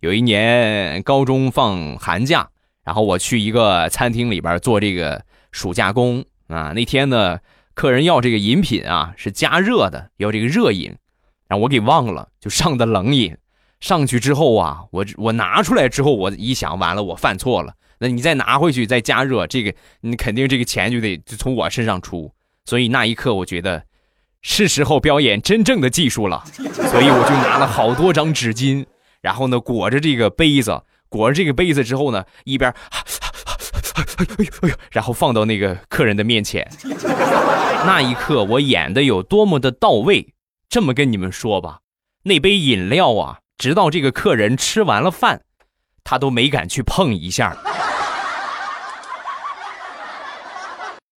有一年高中放寒假，然后我去一个餐厅里边做这个暑假工啊。那天呢，客人要这个饮品啊，是加热的，要这个热饮，然后我给忘了，就上的冷饮。上去之后啊，我我拿出来之后，我一想，完了，我犯错了。那你再拿回去再加热，这个你肯定这个钱就得就从我身上出。所以那一刻，我觉得是时候表演真正的技术了。所以我就拿了好多张纸巾，然后呢裹着这个杯子，裹着这个杯子之后呢，一边，哎呦哎呦，然后放到那个客人的面前。那一刻，我演的有多么的到位？这么跟你们说吧，那杯饮料啊。直到这个客人吃完了饭，他都没敢去碰一下。